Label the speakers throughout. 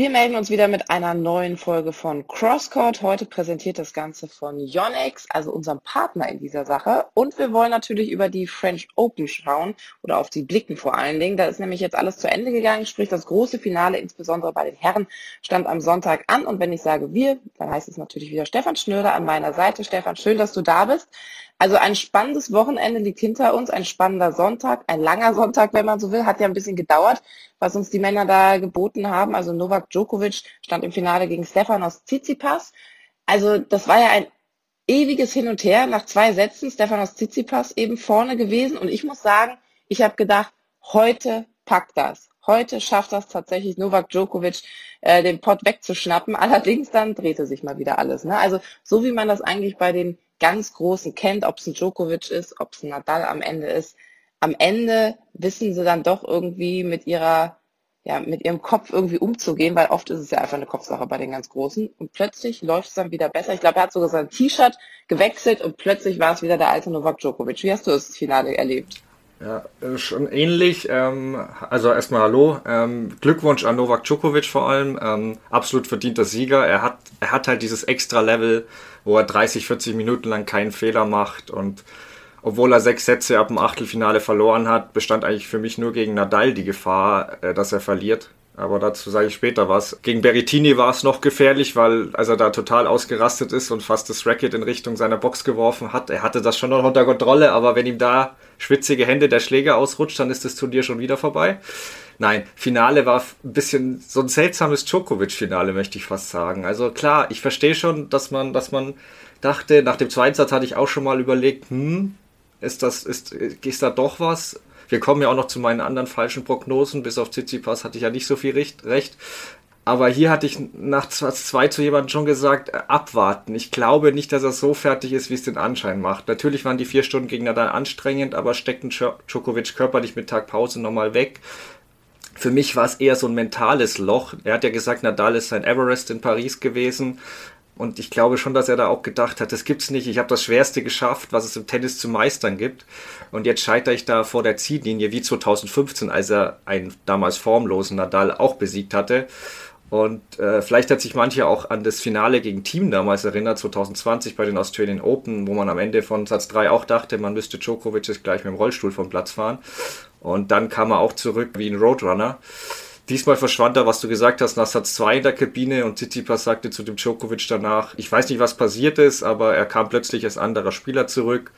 Speaker 1: Wir melden uns wieder mit einer neuen Folge von Crosscode. Heute präsentiert das Ganze von Yonex, also unserem Partner in dieser Sache. Und wir wollen natürlich über die French Open schauen oder auf die blicken vor allen Dingen. Da ist nämlich jetzt alles zu Ende gegangen, sprich das große Finale, insbesondere bei den Herren, stand am Sonntag an. Und wenn ich sage wir, dann heißt es natürlich wieder Stefan Schnöder an meiner Seite. Stefan, schön, dass du da bist. Also ein spannendes Wochenende liegt hinter uns, ein spannender Sonntag, ein langer Sonntag, wenn man so will, hat ja ein bisschen gedauert, was uns die Männer da geboten haben. Also Novak Djokovic stand im Finale gegen Stefanos Tsitsipas. Also das war ja ein ewiges Hin und Her nach zwei Sätzen. Stefanos Tsitsipas eben vorne gewesen und ich muss sagen, ich habe gedacht, heute packt das. Heute schafft das tatsächlich Novak Djokovic, äh, den Pott wegzuschnappen. Allerdings dann drehte sich mal wieder alles. Ne? Also so wie man das eigentlich bei den ganz Großen kennt, ob es ein Djokovic ist, ob es ein Nadal am Ende ist. Am Ende wissen sie dann doch irgendwie mit ihrer, ja, mit ihrem Kopf irgendwie umzugehen, weil oft ist es ja einfach eine Kopfsache bei den ganz Großen. Und plötzlich läuft es dann wieder besser. Ich glaube, er hat sogar sein T-Shirt gewechselt und plötzlich war es wieder der alte Novak Djokovic. Wie hast du das Finale erlebt?
Speaker 2: Ja, äh, schon ähnlich. Ähm, also erstmal Hallo. Ähm, Glückwunsch an Novak Djokovic vor allem. Ähm, absolut verdienter Sieger. Er hat, er hat halt dieses extra Level, wo er 30, 40 Minuten lang keinen Fehler macht und obwohl er sechs Sätze ab dem Achtelfinale verloren hat, bestand eigentlich für mich nur gegen Nadal die Gefahr, äh, dass er verliert. Aber dazu sage ich später was. Gegen Berrettini war es noch gefährlich, weil als er da total ausgerastet ist und fast das Racket in Richtung seiner Box geworfen hat, er hatte das schon noch unter Kontrolle, aber wenn ihm da schwitzige Hände der Schläger ausrutscht, dann ist das Turnier schon wieder vorbei. Nein, Finale war ein bisschen so ein seltsames Djokovic-Finale, möchte ich fast sagen. Also klar, ich verstehe schon, dass man, dass man dachte, nach dem zweiten Satz hatte ich auch schon mal überlegt, hm, ist das, ist, ist da doch was? Wir kommen ja auch noch zu meinen anderen falschen Prognosen. Bis auf Tsitsipas hatte ich ja nicht so viel recht. Aber hier hatte ich nach 2 zu jemandem schon gesagt, äh, abwarten. Ich glaube nicht, dass er so fertig ist, wie es den Anschein macht. Natürlich waren die vier Stunden gegen Nadal anstrengend, aber steckten Djokovic körperlich mit Tagpause nochmal weg. Für mich war es eher so ein mentales Loch. Er hat ja gesagt, Nadal ist sein Everest in Paris gewesen. Und ich glaube schon, dass er da auch gedacht hat, das gibt's nicht. Ich habe das Schwerste geschafft, was es im Tennis zu meistern gibt. Und jetzt scheitere ich da vor der Ziellinie wie 2015, als er einen damals formlosen Nadal auch besiegt hatte. Und äh, vielleicht hat sich manche auch an das Finale gegen Team damals erinnert, 2020 bei den Australian Open, wo man am Ende von Satz 3 auch dachte, man müsste Djokovic jetzt gleich mit dem Rollstuhl vom Platz fahren. Und dann kam er auch zurück wie ein Roadrunner. Diesmal verschwand er, was du gesagt hast, nach Satz 2 in der Kabine und Tsitsipas sagte zu dem Djokovic danach, ich weiß nicht, was passiert ist, aber er kam plötzlich als anderer Spieler zurück.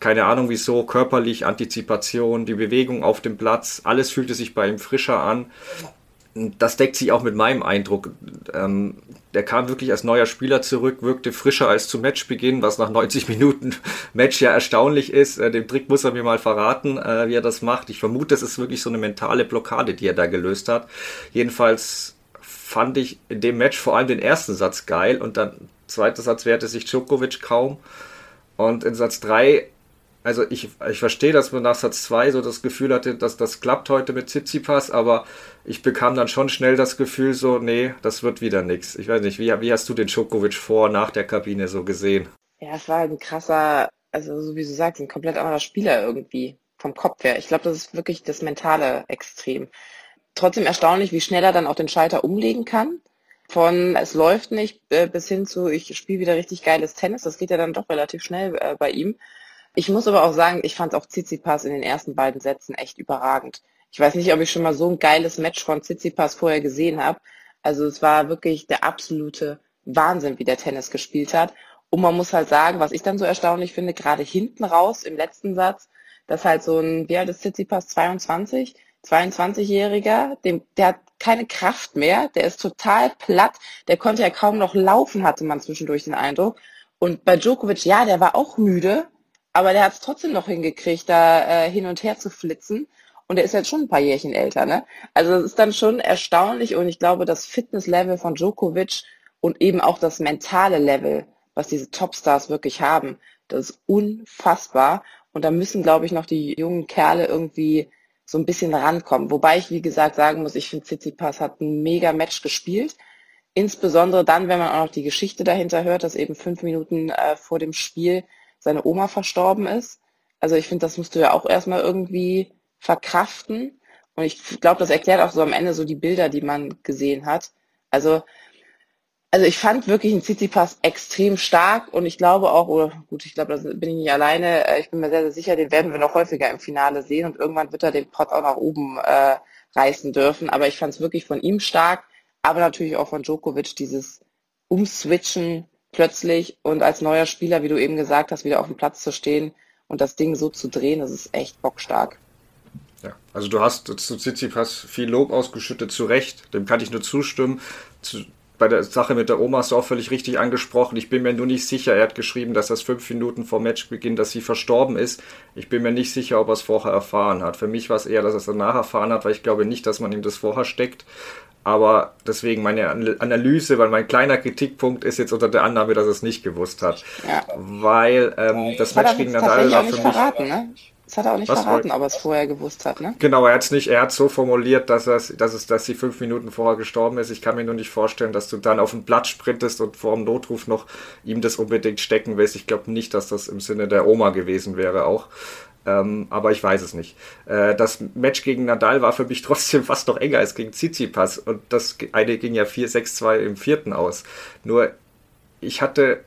Speaker 2: Keine Ahnung wieso, körperlich, Antizipation, die Bewegung auf dem Platz, alles fühlte sich bei ihm frischer an das deckt sich auch mit meinem Eindruck. Ähm, der kam wirklich als neuer Spieler zurück, wirkte frischer als zu Matchbeginn, was nach 90 Minuten Match ja erstaunlich ist. Äh, den Trick muss er mir mal verraten, äh, wie er das macht. Ich vermute, es ist wirklich so eine mentale Blockade, die er da gelöst hat. Jedenfalls fand ich in dem Match vor allem den ersten Satz geil und dann zweiter Satz wehrte sich Djokovic kaum. Und in Satz 3 also ich, ich verstehe, dass man nach Satz 2 so das Gefühl hatte, dass das klappt heute mit Tsitsipas, aber ich bekam dann schon schnell das Gefühl so, nee, das wird wieder nichts. Ich weiß nicht, wie, wie hast du den Djokovic vor, nach der Kabine so gesehen?
Speaker 1: Ja, es war ein krasser, also so wie du sagst, ein komplett anderer Spieler irgendwie vom Kopf her. Ich glaube, das ist wirklich das mentale Extrem. Trotzdem erstaunlich, wie schnell er dann auch den Schalter umlegen kann. Von es läuft nicht äh, bis hin zu ich spiele wieder richtig geiles Tennis. Das geht ja dann doch relativ schnell äh, bei ihm. Ich muss aber auch sagen, ich fand auch Tsitsipas in den ersten beiden Sätzen echt überragend. Ich weiß nicht, ob ich schon mal so ein geiles Match von Tsitsipas vorher gesehen habe. Also es war wirklich der absolute Wahnsinn, wie der Tennis gespielt hat. Und man muss halt sagen, was ich dann so erstaunlich finde, gerade hinten raus im letzten Satz, dass halt so ein, wie alt ist Tsitsipas, 22, 22-Jähriger, dem, der hat keine Kraft mehr, der ist total platt, der konnte ja kaum noch laufen, hatte man zwischendurch den Eindruck. Und bei Djokovic, ja, der war auch müde, aber der hat es trotzdem noch hingekriegt, da äh, hin und her zu flitzen. Und er ist jetzt schon ein paar Jährchen älter, ne? Also es ist dann schon erstaunlich und ich glaube, das Fitnesslevel von Djokovic und eben auch das mentale Level, was diese Topstars wirklich haben, das ist unfassbar. Und da müssen, glaube ich, noch die jungen Kerle irgendwie so ein bisschen rankommen. Wobei ich, wie gesagt, sagen muss, ich finde, Tsitsipas hat ein mega Match gespielt. Insbesondere dann, wenn man auch noch die Geschichte dahinter hört, dass eben fünf Minuten äh, vor dem Spiel seine Oma verstorben ist. Also ich finde, das musst du ja auch erstmal irgendwie verkraften. Und ich glaube, das erklärt auch so am Ende so die Bilder, die man gesehen hat. Also, also ich fand wirklich einen Tsitsipas extrem stark und ich glaube auch, oder gut, ich glaube, da bin ich nicht alleine, äh, ich bin mir sehr, sehr sicher, den werden wir noch häufiger im Finale sehen und irgendwann wird er den Pot auch nach oben äh, reißen dürfen. Aber ich fand es wirklich von ihm stark, aber natürlich auch von Djokovic dieses Umswitchen plötzlich und als neuer Spieler, wie du eben gesagt hast, wieder auf dem Platz zu stehen und das Ding so zu drehen, das ist echt bockstark.
Speaker 2: Ja, also du hast zu Tsitsipas viel Lob ausgeschüttet, zu Recht, dem kann ich nur zustimmen. Zu, bei der Sache mit der Oma hast du auch völlig richtig angesprochen. Ich bin mir nur nicht sicher. Er hat geschrieben, dass das fünf Minuten vor Matchbeginn, dass sie verstorben ist. Ich bin mir nicht sicher, ob er es vorher erfahren hat. Für mich war es eher, dass er es danach erfahren hat, weil ich glaube nicht, dass man ihm das vorher steckt. Aber deswegen meine Analyse, weil mein kleiner Kritikpunkt ist jetzt unter der Annahme, dass er es nicht gewusst hat. Ja. Weil ähm, das, Match gegen Nadal war für mich. Verraten,
Speaker 1: ne? Das hat er auch nicht Was verraten, ob er es vorher gewusst hat, ne?
Speaker 2: Genau, er hat es nicht, er hat so formuliert, dass, dass, es, dass sie fünf Minuten vorher gestorben ist. Ich kann mir nur nicht vorstellen, dass du dann auf ein Blatt sprintest und vor dem Notruf noch ihm das unbedingt stecken willst. Ich glaube nicht, dass das im Sinne der Oma gewesen wäre auch. Ähm, aber ich weiß es nicht. Äh, das Match gegen Nadal war für mich trotzdem fast noch enger als gegen Tsitsipas. Und das eine ging ja 4-6-2 im vierten aus. Nur ich hatte,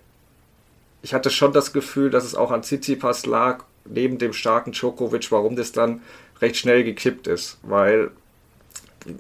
Speaker 2: ich hatte schon das Gefühl, dass es auch an Tsitsipas lag neben dem starken Djokovic, warum das dann recht schnell gekippt ist, weil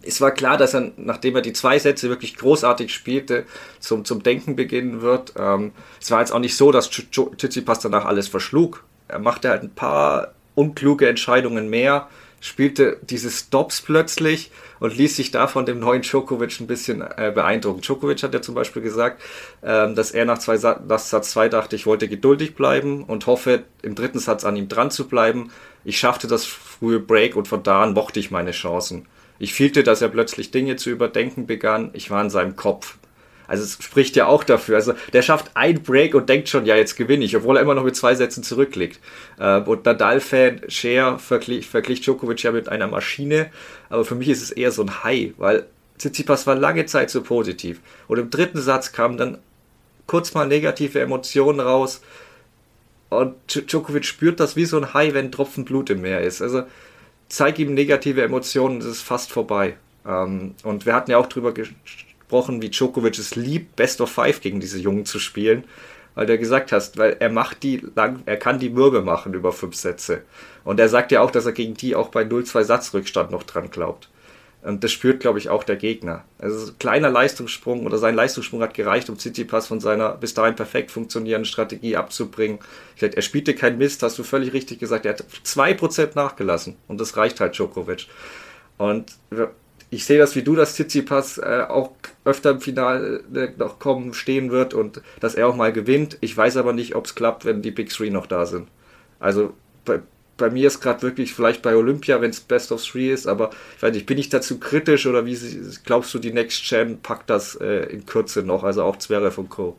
Speaker 2: es war klar, dass er, nachdem er die zwei Sätze wirklich großartig spielte, zum, zum Denken beginnen wird. Ähm, es war jetzt auch nicht so, dass Tsitsipas danach alles verschlug. Er machte halt ein paar unkluge Entscheidungen mehr, spielte diese Stops plötzlich und ließ sich da von dem neuen Djokovic ein bisschen äh, beeindrucken. Djokovic hat ja zum Beispiel gesagt, ähm, dass er nach, zwei Sa nach Satz 2 dachte, ich wollte geduldig bleiben und hoffe, im dritten Satz an ihm dran zu bleiben. Ich schaffte das frühe Break und von da an mochte ich meine Chancen. Ich fühlte, dass er plötzlich Dinge zu überdenken begann. Ich war in seinem Kopf. Also es spricht ja auch dafür. Also der schafft ein Break und denkt schon, ja, jetzt gewinne ich, obwohl er immer noch mit zwei Sätzen zurückliegt. Äh, und Nadal-Fan Share verglich, verglich Djokovic ja mit einer Maschine, aber für mich ist es eher so ein High, weil Tsitsipas war lange Zeit so positiv. Und im dritten Satz kamen dann kurz mal negative Emotionen raus. Und Djokovic spürt das wie so ein High, wenn ein Tropfen Blut im Meer ist. Also zeig ihm negative Emotionen, es ist fast vorbei. Ähm, und wir hatten ja auch drüber gesprochen, wie Djokovic es liebt, Best of Five gegen diese Jungen zu spielen, weil du gesagt hast, weil er macht die lang, er kann die Mürbe machen über fünf Sätze. Und er sagt ja auch, dass er gegen die auch bei 0-2 Satzrückstand noch dran glaubt. Und das spürt, glaube ich, auch der Gegner. Also kleiner Leistungssprung oder sein Leistungssprung hat gereicht, um Tsitsipas von seiner bis dahin perfekt funktionierenden Strategie abzubringen. Sag, er spielte kein Mist, hast du völlig richtig gesagt. Er hat zwei Prozent nachgelassen und das reicht halt Djokovic. Und ich sehe das wie du, dass Tsitsipas äh, auch öfter im Finale äh, noch kommen, stehen wird und dass er auch mal gewinnt. Ich weiß aber nicht, ob es klappt, wenn die Big Three noch da sind. Also bei, bei mir ist gerade wirklich vielleicht bei Olympia, wenn es Best of Three ist, aber ich weiß nicht, bin ich dazu kritisch oder wie glaubst du, die Next Gen packt das äh, in Kürze noch, also auch Zverev und Co.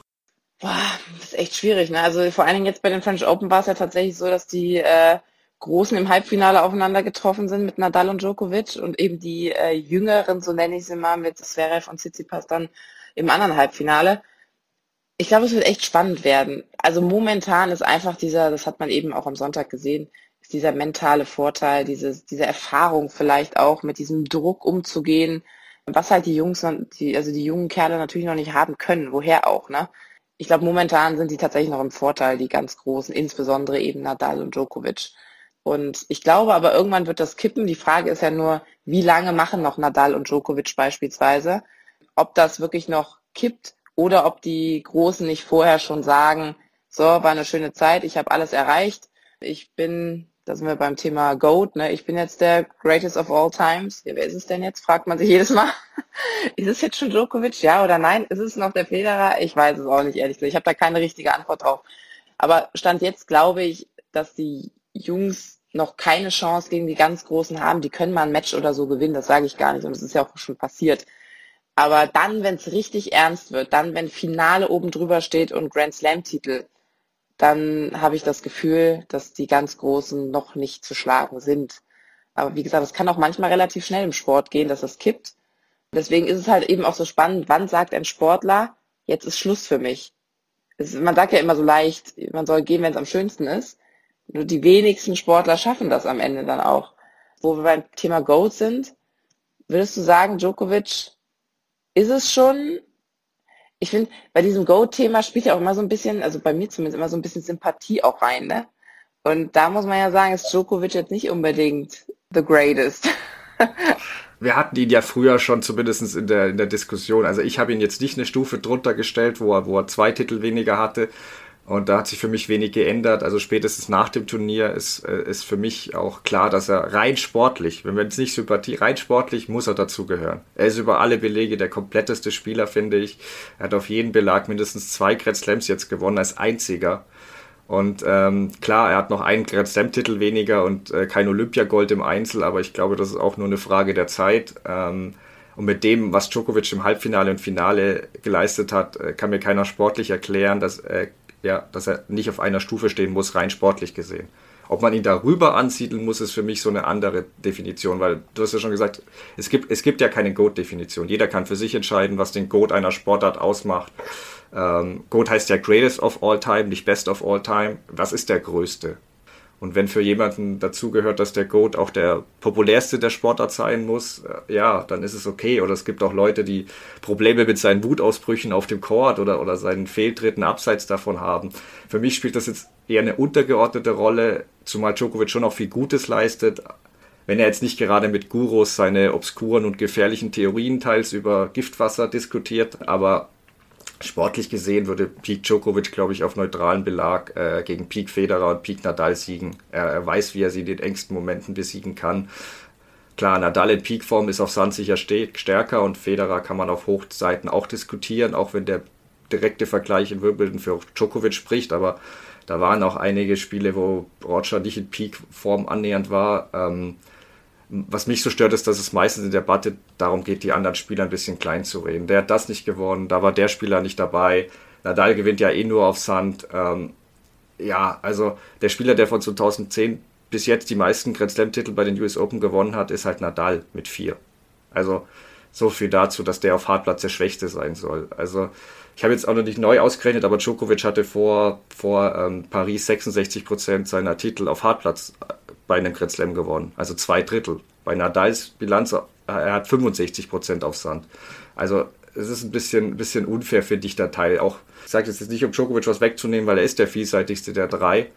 Speaker 1: Boah, das ist echt schwierig, ne? Also vor allen Dingen jetzt bei den French Open war es ja tatsächlich so, dass die äh, Großen im Halbfinale aufeinander getroffen sind mit Nadal und Djokovic und eben die äh, Jüngeren, so nenne ich sie mal, mit Zverev und Tsitsipas dann im anderen Halbfinale. Ich glaube, es wird echt spannend werden. Also momentan ist einfach dieser, das hat man eben auch am Sonntag gesehen, ist dieser mentale Vorteil, dieses, diese Erfahrung vielleicht auch mit diesem Druck umzugehen, was halt die Jungs, die, also die jungen Kerle natürlich noch nicht haben können, woher auch, ne? Ich glaube, momentan sind die tatsächlich noch im Vorteil, die ganz Großen, insbesondere eben Nadal und Djokovic. Und ich glaube aber irgendwann wird das kippen. Die Frage ist ja nur, wie lange machen noch Nadal und Djokovic beispielsweise? Ob das wirklich noch kippt oder ob die Großen nicht vorher schon sagen, so, war eine schöne Zeit, ich habe alles erreicht. Ich bin, da sind wir beim Thema GOAT, ne? ich bin jetzt der Greatest of All Times. Ja, wer ist es denn jetzt? Fragt man sich jedes Mal. ist es jetzt schon Djokovic, ja oder nein? Ist es noch der Federer? Ich weiß es auch nicht, ehrlich gesagt. Ich habe da keine richtige Antwort drauf. Aber Stand jetzt glaube ich, dass die Jungs noch keine Chance gegen die ganz Großen haben. Die können mal ein Match oder so gewinnen, das sage ich gar nicht und das ist ja auch schon passiert. Aber dann, wenn es richtig ernst wird, dann, wenn Finale oben drüber steht und Grand Slam-Titel, dann habe ich das Gefühl, dass die ganz Großen noch nicht zu schlagen sind. Aber wie gesagt, es kann auch manchmal relativ schnell im Sport gehen, dass das kippt. Deswegen ist es halt eben auch so spannend, wann sagt ein Sportler, jetzt ist Schluss für mich. Es, man sagt ja immer so leicht, man soll gehen, wenn es am schönsten ist. Nur die wenigsten Sportler schaffen das am Ende dann auch. Wo wir beim Thema Goat sind, würdest du sagen, Djokovic ist es schon, ich finde, bei diesem Go-Thema spielt ja auch immer so ein bisschen, also bei mir zumindest immer so ein bisschen Sympathie auch rein, ne? Und da muss man ja sagen, ist Djokovic jetzt nicht unbedingt the greatest.
Speaker 2: Wir hatten ihn ja früher schon zumindest in der, in der Diskussion. Also ich habe ihn jetzt nicht eine Stufe drunter gestellt, wo er, wo er zwei Titel weniger hatte. Und da hat sich für mich wenig geändert. Also spätestens nach dem Turnier ist, äh, ist für mich auch klar, dass er rein sportlich, wenn wir jetzt nicht Sympathie, rein sportlich muss er dazugehören. Er ist über alle Belege der kompletteste Spieler, finde ich. Er hat auf jeden Belag mindestens zwei Grand Slams jetzt gewonnen als einziger. Und ähm, klar, er hat noch einen Grand Slam-Titel weniger und äh, kein Olympiagold im Einzel, aber ich glaube, das ist auch nur eine Frage der Zeit. Ähm, und mit dem, was Djokovic im Halbfinale und Finale geleistet hat, äh, kann mir keiner sportlich erklären, dass, äh, ja, dass er nicht auf einer Stufe stehen muss, rein sportlich gesehen. Ob man ihn darüber ansiedeln muss, ist für mich so eine andere Definition, weil du hast ja schon gesagt, es gibt, es gibt ja keine Goat-Definition. Jeder kann für sich entscheiden, was den Goat einer Sportart ausmacht. Ähm, Goat heißt ja Greatest of All Time, nicht Best of All Time. Was ist der Größte? Und wenn für jemanden dazugehört, dass der Goat auch der populärste der Sportart sein muss, äh, ja, dann ist es okay. Oder es gibt auch Leute, die Probleme mit seinen Wutausbrüchen auf dem Court oder, oder seinen Fehltritten abseits davon haben. Für mich spielt das jetzt eher eine untergeordnete Rolle, zumal Djokovic schon auch viel Gutes leistet. Wenn er jetzt nicht gerade mit Gurus seine obskuren und gefährlichen Theorien teils über Giftwasser diskutiert, aber Sportlich gesehen würde Peak Djokovic, glaube ich, auf neutralen Belag äh, gegen Peak Federer und Peak Nadal siegen. Er, er, weiß, wie er sie in den engsten Momenten besiegen kann. Klar, Nadal in Peakform ist auf Sand sicher stärker und Federer kann man auf Hochseiten auch diskutieren, auch wenn der direkte Vergleich in Wimbledon für Djokovic spricht, aber da waren auch einige Spiele, wo Roger nicht in Peakform annähernd war. Ähm, was mich so stört, ist, dass es meistens in der Debatte darum geht, die anderen Spieler ein bisschen klein zu reden. Der hat das nicht gewonnen, da war der Spieler nicht dabei. Nadal gewinnt ja eh nur auf Sand. Ähm, ja, also der Spieler, der von 2010 bis jetzt die meisten Grand Slam-Titel bei den US Open gewonnen hat, ist halt Nadal mit vier. Also so viel dazu, dass der auf Hartplatz der Schwächste sein soll. Also ich habe jetzt auch noch nicht neu ausgerechnet, aber Djokovic hatte vor, vor ähm, Paris 66 Prozent seiner Titel auf Hartplatz bei einem Grand Slam gewonnen. Also zwei Drittel. Bei Nadals Bilanz, äh, er hat 65 Prozent auf Sand. Also es ist ein bisschen, bisschen unfair, finde ich, der Teil. Auch, ich sage jetzt nicht, um Djokovic was wegzunehmen, weil er ist der vielseitigste der drei.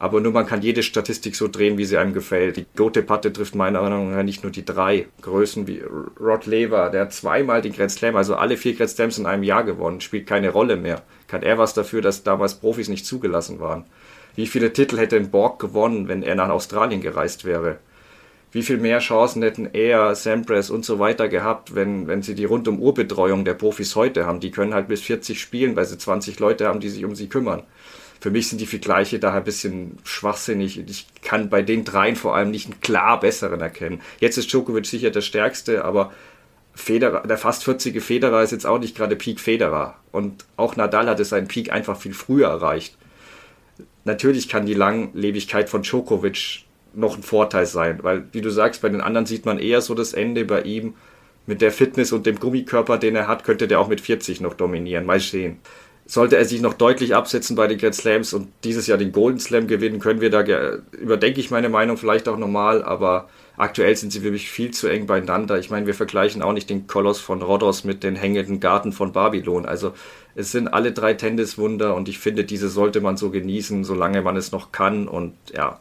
Speaker 2: Aber nur man kann jede Statistik so drehen, wie sie einem gefällt. Die Gote-Patte trifft meiner Meinung nach nicht nur die drei Größen wie Rod Lever, der hat zweimal den Grand Slam, also alle vier Grand Slams in einem Jahr gewonnen, spielt keine Rolle mehr. Kann er was dafür, dass damals Profis nicht zugelassen waren? Wie viele Titel hätte ein Borg gewonnen, wenn er nach Australien gereist wäre? Wie viel mehr Chancen hätten er, Sampras und so weiter gehabt, wenn, wenn sie die Rundum-Uhr-Betreuung der Profis heute haben? Die können halt bis 40 spielen, weil sie 20 Leute haben, die sich um sie kümmern. Für mich sind die Vergleiche daher ein bisschen schwachsinnig. Ich kann bei den dreien vor allem nicht einen klar besseren erkennen. Jetzt ist Djokovic sicher der stärkste, aber Federer, der fast 40 Federer ist jetzt auch nicht gerade Peak Federer. Und auch Nadal hatte seinen Peak einfach viel früher erreicht natürlich kann die Langlebigkeit von Djokovic noch ein Vorteil sein, weil, wie du sagst, bei den anderen sieht man eher so das Ende bei ihm. Mit der Fitness und dem Gummikörper, den er hat, könnte der auch mit 40 noch dominieren. Mal sehen. Sollte er sich noch deutlich absetzen bei den Grand Slams und dieses Jahr den Golden Slam gewinnen, können wir da, überdenke ich meine Meinung vielleicht auch normal, aber aktuell sind sie für mich viel zu eng beieinander. Ich meine, wir vergleichen auch nicht den Koloss von Rhodos mit den hängenden Garten von Babylon. Also es sind alle drei Tenniswunder und ich finde, diese sollte man so genießen, solange man es noch kann. Und ja,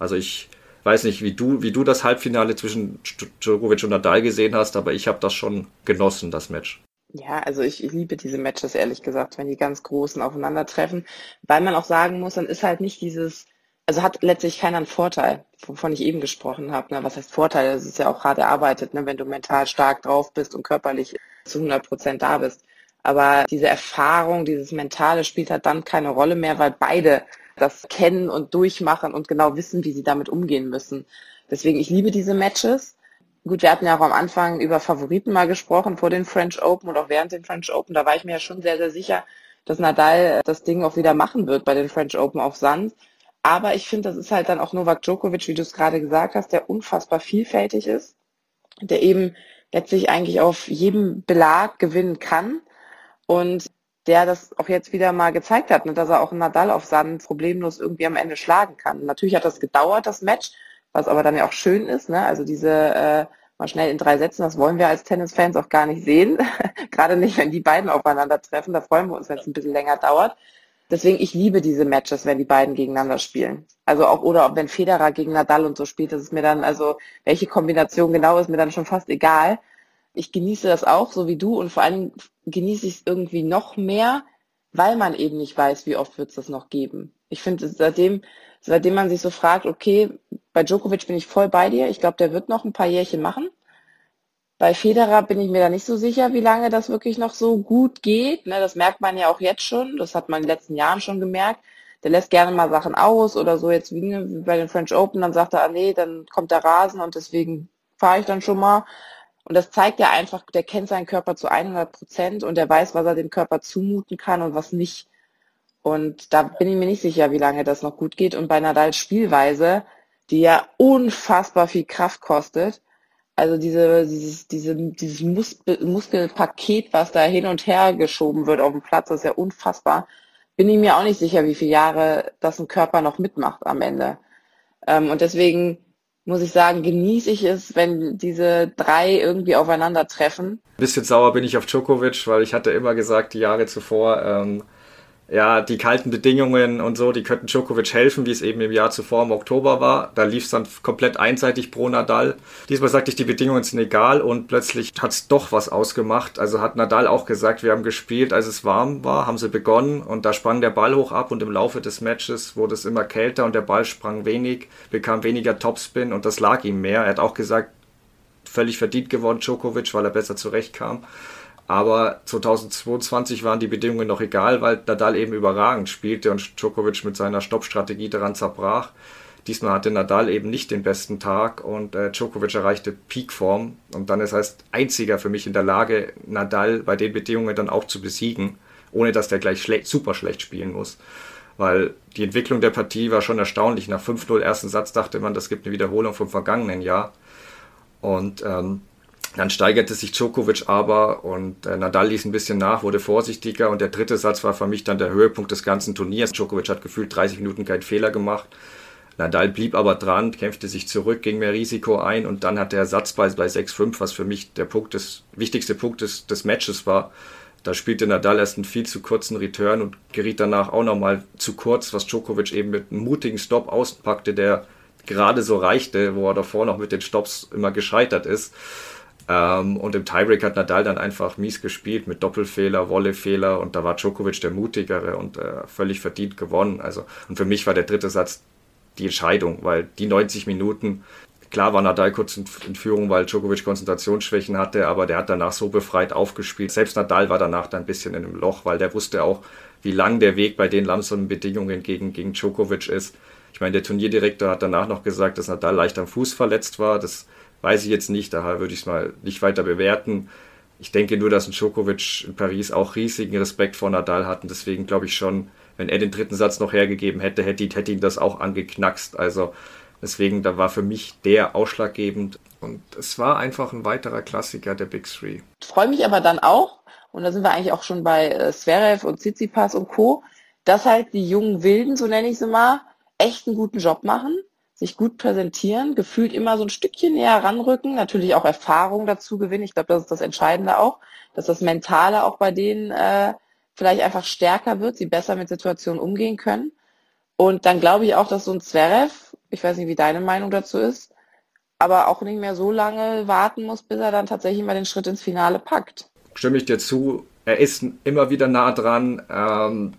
Speaker 2: also ich weiß nicht, wie du, wie du das Halbfinale zwischen Djokovic und Nadal gesehen hast, aber ich habe das schon genossen, das Match.
Speaker 1: Ja, also ich, liebe diese Matches, ehrlich gesagt, wenn die ganz Großen aufeinandertreffen, weil man auch sagen muss, dann ist halt nicht dieses, also hat letztlich keiner einen Vorteil, wovon ich eben gesprochen habe. Ne? Was heißt Vorteil? Das ist ja auch hart erarbeitet, ne? wenn du mental stark drauf bist und körperlich zu 100 Prozent da bist. Aber diese Erfahrung, dieses Mentale spielt halt dann keine Rolle mehr, weil beide das kennen und durchmachen und genau wissen, wie sie damit umgehen müssen. Deswegen, ich liebe diese Matches. Gut, wir hatten ja auch am Anfang über Favoriten mal gesprochen vor den French Open und auch während den French Open. Da war ich mir ja schon sehr, sehr sicher, dass Nadal das Ding auch wieder machen wird bei den French Open auf Sand. Aber ich finde, das ist halt dann auch Novak Djokovic, wie du es gerade gesagt hast, der unfassbar vielfältig ist, der eben letztlich eigentlich auf jedem Belag gewinnen kann und der das auch jetzt wieder mal gezeigt hat, ne, dass er auch Nadal auf Sand problemlos irgendwie am Ende schlagen kann. Natürlich hat das gedauert, das Match, was aber dann ja auch schön ist. Ne? Also diese äh, mal schnell in drei Sätzen. Das wollen wir als Tennisfans auch gar nicht sehen. Gerade nicht, wenn die beiden aufeinandertreffen. Da freuen wir uns, wenn es ein bisschen länger dauert. Deswegen, ich liebe diese Matches, wenn die beiden gegeneinander spielen. Also auch, oder wenn Federer gegen Nadal und so spielt, das ist mir dann, also welche Kombination genau ist mir dann schon fast egal. Ich genieße das auch, so wie du, und vor allem genieße ich es irgendwie noch mehr, weil man eben nicht weiß, wie oft wird es das noch geben. Ich finde, seitdem, seitdem man sich so fragt, okay, bei Djokovic bin ich voll bei dir, ich glaube, der wird noch ein paar Jährchen machen. Bei Federer bin ich mir da nicht so sicher, wie lange das wirklich noch so gut geht. Ne, das merkt man ja auch jetzt schon. Das hat man in den letzten Jahren schon gemerkt. Der lässt gerne mal Sachen aus oder so jetzt wie, wie bei den French Open. Dann sagt er, ah nee, dann kommt der Rasen und deswegen fahre ich dann schon mal. Und das zeigt ja einfach, der kennt seinen Körper zu 100 Prozent und der weiß, was er dem Körper zumuten kann und was nicht. Und da bin ich mir nicht sicher, wie lange das noch gut geht. Und bei Nadals Spielweise, die ja unfassbar viel Kraft kostet, also diese, dieses, diese, dieses Mus Muskelpaket, was da hin und her geschoben wird auf dem Platz, das ist ja unfassbar. Bin ich mir auch nicht sicher, wie viele Jahre das ein Körper noch mitmacht am Ende. Ähm, und deswegen muss ich sagen, genieße ich es, wenn diese drei irgendwie aufeinandertreffen.
Speaker 2: Ein bisschen sauer bin ich auf Djokovic, weil ich hatte immer gesagt, die Jahre zuvor, ähm, ja, die kalten Bedingungen und so, die könnten Djokovic helfen, wie es eben im Jahr zuvor im Oktober war. Da lief es dann komplett einseitig pro Nadal. Diesmal sagte ich, die Bedingungen sind egal und plötzlich hat es doch was ausgemacht. Also hat Nadal auch gesagt, wir haben gespielt, als es warm war, haben sie begonnen und da sprang der Ball hoch ab und im Laufe des Matches wurde es immer kälter und der Ball sprang wenig, bekam weniger Topspin und das lag ihm mehr. Er hat auch gesagt, völlig verdient geworden Djokovic, weil er besser zurechtkam. Aber 2022 waren die Bedingungen noch egal, weil Nadal eben überragend spielte und Djokovic mit seiner Stoppstrategie daran zerbrach. Diesmal hatte Nadal eben nicht den besten Tag und äh, Djokovic erreichte Peakform und dann ist er als einziger für mich in der Lage, Nadal bei den Bedingungen dann auch zu besiegen, ohne dass der gleich schle super schlecht spielen muss. Weil die Entwicklung der Partie war schon erstaunlich. Nach 5-0 ersten Satz dachte man, das gibt eine Wiederholung vom vergangenen Jahr. Und ähm, dann steigerte sich Djokovic aber und äh, Nadal ließ ein bisschen nach, wurde vorsichtiger und der dritte Satz war für mich dann der Höhepunkt des ganzen Turniers. Djokovic hat gefühlt 30 Minuten keinen Fehler gemacht. Nadal blieb aber dran, kämpfte sich zurück, ging mehr Risiko ein und dann hat der Satz bei, bei 6-5, was für mich der Punkt des, wichtigste Punkt des, des Matches war. Da spielte Nadal erst einen viel zu kurzen Return und geriet danach auch nochmal zu kurz, was Djokovic eben mit einem mutigen Stop außenpackte, der gerade so reichte, wo er davor noch mit den Stops immer gescheitert ist. Ähm, und im Tiebreak hat Nadal dann einfach mies gespielt mit Doppelfehler, Wollefehler und da war Djokovic der mutigere und äh, völlig verdient gewonnen. Also, und für mich war der dritte Satz die Entscheidung, weil die 90 Minuten, klar war Nadal kurz in, Führung, weil Djokovic Konzentrationsschwächen hatte, aber der hat danach so befreit aufgespielt. Selbst Nadal war danach dann ein bisschen in einem Loch, weil der wusste auch, wie lang der Weg bei den langsamen Bedingungen gegen, gegen Djokovic ist. Ich meine, der Turnierdirektor hat danach noch gesagt, dass Nadal leicht am Fuß verletzt war. Das weiß ich jetzt nicht, daher würde ich es mal nicht weiter bewerten. Ich denke nur, dass ein Djokovic in Paris auch riesigen Respekt vor Nadal hat und deswegen glaube ich schon, wenn er den dritten Satz noch hergegeben hätte, hätte, hätte ihn das auch angeknackst. Also deswegen, da war für mich der ausschlaggebend und es war einfach ein weiterer Klassiker der Big Three.
Speaker 1: Ich freue mich aber dann auch, und da sind wir eigentlich auch schon bei äh, Zverev und Tsitsipas und Co., dass halt die jungen Wilden, so nenne ich sie mal, echt einen guten Job machen sich gut präsentieren, gefühlt immer so ein Stückchen näher ranrücken, natürlich auch Erfahrung dazu gewinnen. Ich glaube, das ist das Entscheidende auch, dass das Mentale auch bei denen äh, vielleicht einfach stärker wird, sie besser mit Situationen umgehen können. Und dann glaube ich auch, dass so ein Zverev, ich weiß nicht, wie deine Meinung dazu ist, aber auch nicht mehr so lange warten muss, bis er dann tatsächlich mal den Schritt ins Finale packt.
Speaker 2: Stimme ich dir zu. Er ist immer wieder nah dran. Ähm,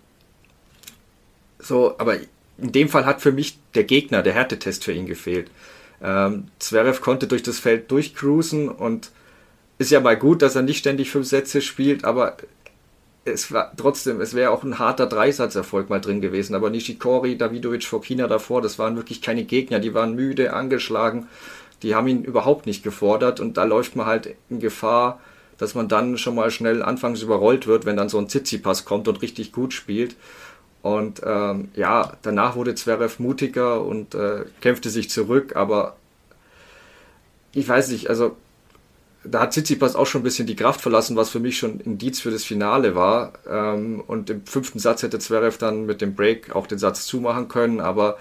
Speaker 2: so, aber in dem Fall hat für mich der Gegner, der Härtetest für ihn gefehlt. Ähm, Zverev konnte durch das Feld durchcruisen und ist ja mal gut, dass er nicht ständig fünf Sätze spielt, aber es war trotzdem, es wäre auch ein harter Dreisatzerfolg mal drin gewesen. Aber Nishikori, Davidovic, Fokina davor, das waren wirklich keine Gegner, die waren müde, angeschlagen, die haben ihn überhaupt nicht gefordert und da läuft man halt in Gefahr, dass man dann schon mal schnell anfangs überrollt wird, wenn dann so ein Zizipass kommt und richtig gut spielt. Und ähm, ja, danach wurde Zverev mutiger und äh, kämpfte sich zurück, aber ich weiß nicht, also da hat Tsitsipas auch schon ein bisschen die Kraft verlassen, was für mich schon Indiz für das Finale war. Ähm, und im fünften Satz hätte Zverev dann mit dem Break auch den Satz zumachen können, aber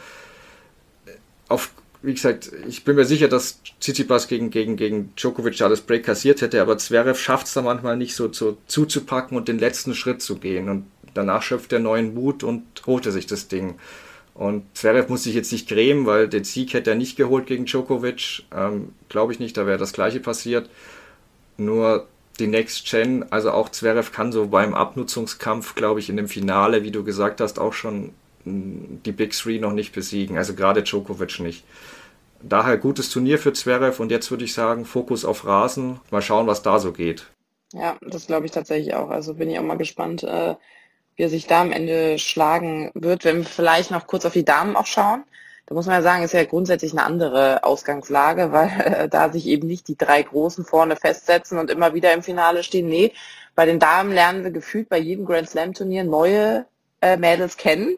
Speaker 2: auf wie gesagt, ich bin mir sicher, dass Tsitsipas gegen, gegen, gegen Djokovic da das Break kassiert hätte, aber Zverev schafft es da manchmal nicht so, so zuzupacken und den letzten Schritt zu gehen. Und danach schöpft er neuen Mut und holte sich das Ding. Und Zverev muss sich jetzt nicht grämen, weil den Sieg hätte er nicht geholt gegen Djokovic. Ähm, Glaube ich nicht, da wäre das gleiche passiert. Nur die Next Gen, also auch Zverev kann so beim Abnutzungskampf, glaube ich, in dem Finale, wie du gesagt hast, auch schon die Big Three noch nicht besiegen, also gerade Djokovic nicht. Daher gutes Turnier für Zverev und jetzt würde ich sagen, Fokus auf Rasen. Mal schauen, was da so geht.
Speaker 1: Ja, das glaube ich tatsächlich auch. Also bin ich auch mal gespannt, äh, wie er sich da am Ende schlagen wird. Wenn wir vielleicht noch kurz auf die Damen auch schauen, da muss man ja sagen, ist ja grundsätzlich eine andere Ausgangslage, weil äh, da sich eben nicht die drei Großen vorne festsetzen und immer wieder im Finale stehen. Nee, bei den Damen lernen wir gefühlt bei jedem Grand Slam Turnier neue äh, Mädels kennen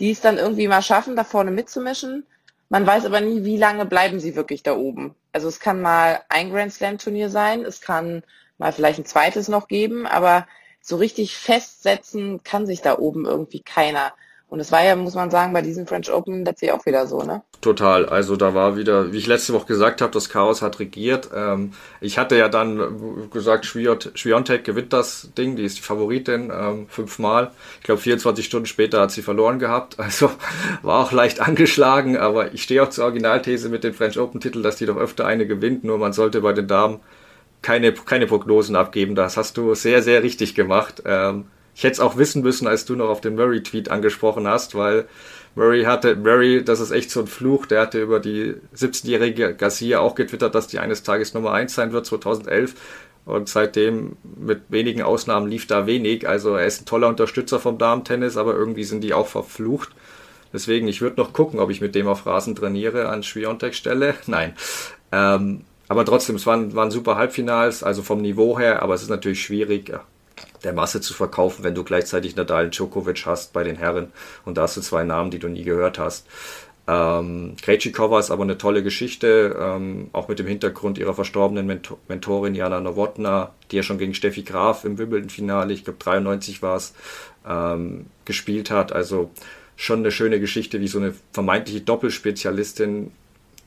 Speaker 1: die es dann irgendwie mal schaffen, da vorne mitzumischen. Man weiß aber nie, wie lange bleiben sie wirklich da oben. Also es kann mal ein Grand Slam Turnier sein, es kann mal vielleicht ein zweites noch geben, aber so richtig festsetzen kann sich da oben irgendwie keiner. Und es war ja, muss man sagen, bei diesem French Open letztlich auch wieder so, ne?
Speaker 2: Total. Also da war wieder, wie ich letzte Woche gesagt habe, das Chaos hat regiert. Ähm, ich hatte ja dann gesagt, Schwiontek gewinnt das Ding, die ist die Favoritin, ähm, fünfmal. Ich glaube, 24 Stunden später hat sie verloren gehabt. Also war auch leicht angeschlagen, aber ich stehe auch zur Originalthese mit dem French Open Titel, dass die doch öfter eine gewinnt. Nur man sollte bei den Damen keine, keine Prognosen abgeben. Das hast du sehr, sehr richtig gemacht. Ähm, ich hätte es auch wissen müssen, als du noch auf den Murray-Tweet angesprochen hast, weil Murray hatte, Murray, das ist echt so ein Fluch, der hatte über die 17-jährige Garcia auch getwittert, dass die eines Tages Nummer 1 sein wird, 2011. Und seitdem, mit wenigen Ausnahmen, lief da wenig. Also er ist ein toller Unterstützer vom Damen-Tennis, aber irgendwie sind die auch verflucht. Deswegen, ich würde noch gucken, ob ich mit dem auf Rasen trainiere an Schwiontek-Stelle. Nein. Ähm, aber trotzdem, es waren, waren super Halbfinals, also vom Niveau her, aber es ist natürlich schwierig der Masse zu verkaufen, wenn du gleichzeitig Nadal und Djokovic hast bei den Herren und da hast du zwei Namen, die du nie gehört hast. Ähm, Krejcikova ist aber eine tolle Geschichte, ähm, auch mit dem Hintergrund ihrer verstorbenen Mentor Mentorin Jana Nowotna, die ja schon gegen Steffi Graf im Wimbledon-Finale, ich glaube 93 war es, ähm, gespielt hat. Also schon eine schöne Geschichte, wie so eine vermeintliche Doppelspezialistin,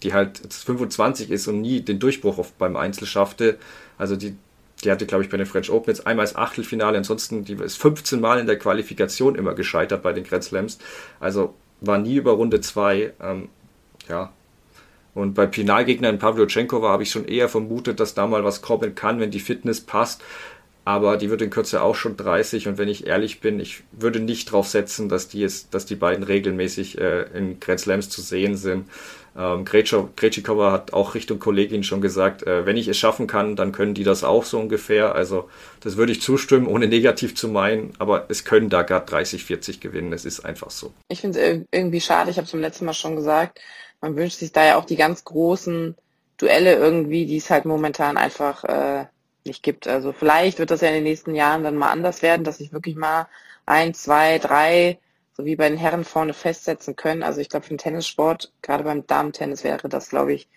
Speaker 2: die halt 25 ist und nie den Durchbruch auf, beim Einzel schaffte. Also die die hatte, glaube ich, bei den French Open jetzt einmal das Achtelfinale, ansonsten die ist 15 Mal in der Qualifikation immer gescheitert bei den Grand Slams. Also war nie über Runde 2. Ähm, ja. Und bei Finalgegnern Pavlyuchenkova habe ich schon eher vermutet, dass da mal was kommen kann, wenn die Fitness passt. Aber die wird in Kürze auch schon 30 und wenn ich ehrlich bin, ich würde nicht darauf setzen, dass die, ist, dass die beiden regelmäßig äh, in Grand Slams zu sehen sind. Ähm, Krejcikova hat auch Richtung Kollegin schon gesagt, äh, wenn ich es schaffen kann, dann können die das auch so ungefähr. Also das würde ich zustimmen, ohne negativ zu meinen, aber es können da gerade 30, 40 gewinnen. Es ist einfach so.
Speaker 1: Ich finde es irgendwie schade, ich habe es beim letzten Mal schon gesagt, man wünscht sich da ja auch die ganz großen Duelle irgendwie, die es halt momentan einfach äh, nicht gibt. Also vielleicht wird das ja in den nächsten Jahren dann mal anders werden, dass ich wirklich mal ein, zwei, drei so wie bei den Herren vorne festsetzen können. Also ich glaube, für den Tennissport, gerade beim Damen-Tennis wäre das, glaube ich,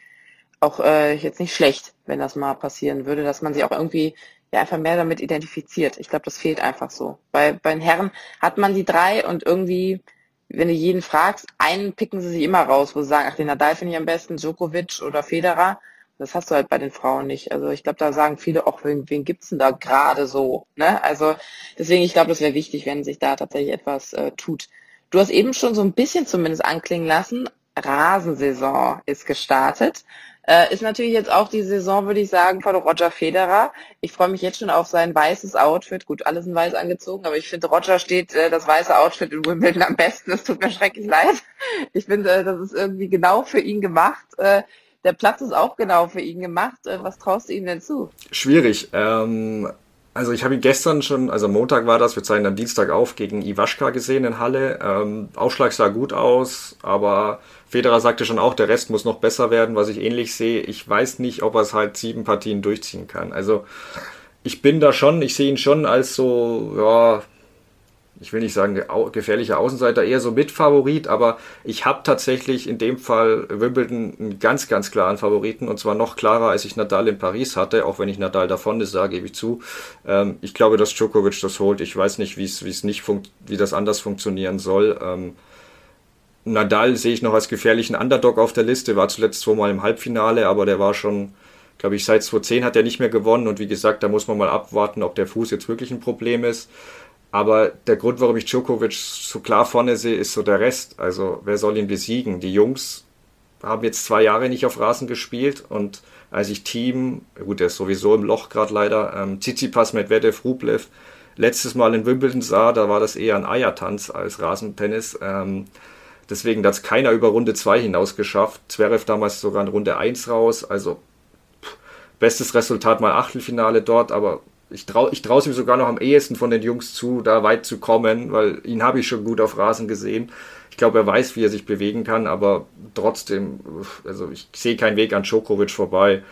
Speaker 1: auch äh, jetzt nicht schlecht, wenn das mal passieren würde, dass man sich auch irgendwie ja einfach mehr damit identifiziert. Ich glaube, das fehlt einfach so. Bei, bei den Herren hat man die drei und irgendwie, wenn du jeden fragst, einen picken sie sich immer raus, wo sie sagen, ach, den Nadal finde ich am besten, Djokovic oder Federer. Das hast du halt bei den Frauen nicht. Also ich glaube, da sagen viele, auch wen, wen gibt's denn da gerade so? Ne? Also deswegen, ich glaube, das wäre wichtig, wenn sich da tatsächlich etwas äh, tut. Du hast eben schon so ein bisschen zumindest anklingen lassen, Rasensaison ist gestartet. Äh, ist natürlich jetzt auch die Saison, würde ich sagen, von Roger Federer. Ich freue mich jetzt schon auf sein weißes Outfit. Gut, alles in weiß angezogen, aber ich finde, Roger steht äh, das weiße Outfit in Wimbledon am besten. Es tut mir schrecklich leid. Ich finde, äh, das ist irgendwie genau für ihn gemacht. Der Platz ist auch genau für ihn gemacht. Äh, was traust du ihm denn zu?
Speaker 2: Schwierig. Ähm, also ich habe ihn gestern schon, also Montag war das, wir zeigen am Dienstag auf, gegen Iwaschka gesehen in Halle. Ähm, Aufschlag sah gut aus, aber Federer sagte schon auch, der Rest muss noch besser werden, was ich ähnlich sehe. Ich weiß nicht, ob er es halt sieben Partien durchziehen kann. Also ich bin da schon, ich sehe ihn schon als so, ja, ich will nicht sagen gefährlicher Außenseiter, eher so Mitfavorit, aber ich habe tatsächlich in dem Fall Wimbledon einen ganz, ganz klaren Favoriten und zwar noch klarer, als ich Nadal in Paris hatte, auch wenn ich Nadal davon ist, sage gebe ich zu. Ähm, ich glaube, dass Djokovic das holt. Ich weiß nicht, wie es nicht wie das anders funktionieren soll. Ähm, Nadal sehe ich noch als gefährlichen Underdog auf der Liste, war zuletzt zweimal im Halbfinale, aber der war schon, glaube ich, seit 2010 hat er nicht mehr gewonnen und wie gesagt, da muss man mal abwarten, ob der Fuß jetzt wirklich ein Problem ist. Aber der Grund, warum ich Djokovic so klar vorne sehe, ist so der Rest. Also wer soll ihn besiegen? Die Jungs haben jetzt zwei Jahre nicht auf Rasen gespielt und als ich Team, gut, der ist sowieso im Loch gerade leider, ähm, Tsitsipas, Medvedev, Rublev, letztes Mal in Wimbledon sah, da war das eher ein Eiertanz als Rasentennis. Ähm, deswegen hat es keiner über Runde 2 hinaus geschafft. Zverev damals sogar in Runde 1 raus. Also pff, bestes Resultat mal Achtelfinale dort, aber ich traue ich traue ihm sogar noch am ehesten von den Jungs zu, da weit zu kommen, weil ihn habe ich schon gut auf Rasen gesehen. Ich glaube, er weiß, wie er sich bewegen kann, aber trotzdem, also ich sehe keinen Weg an Djokovic vorbei.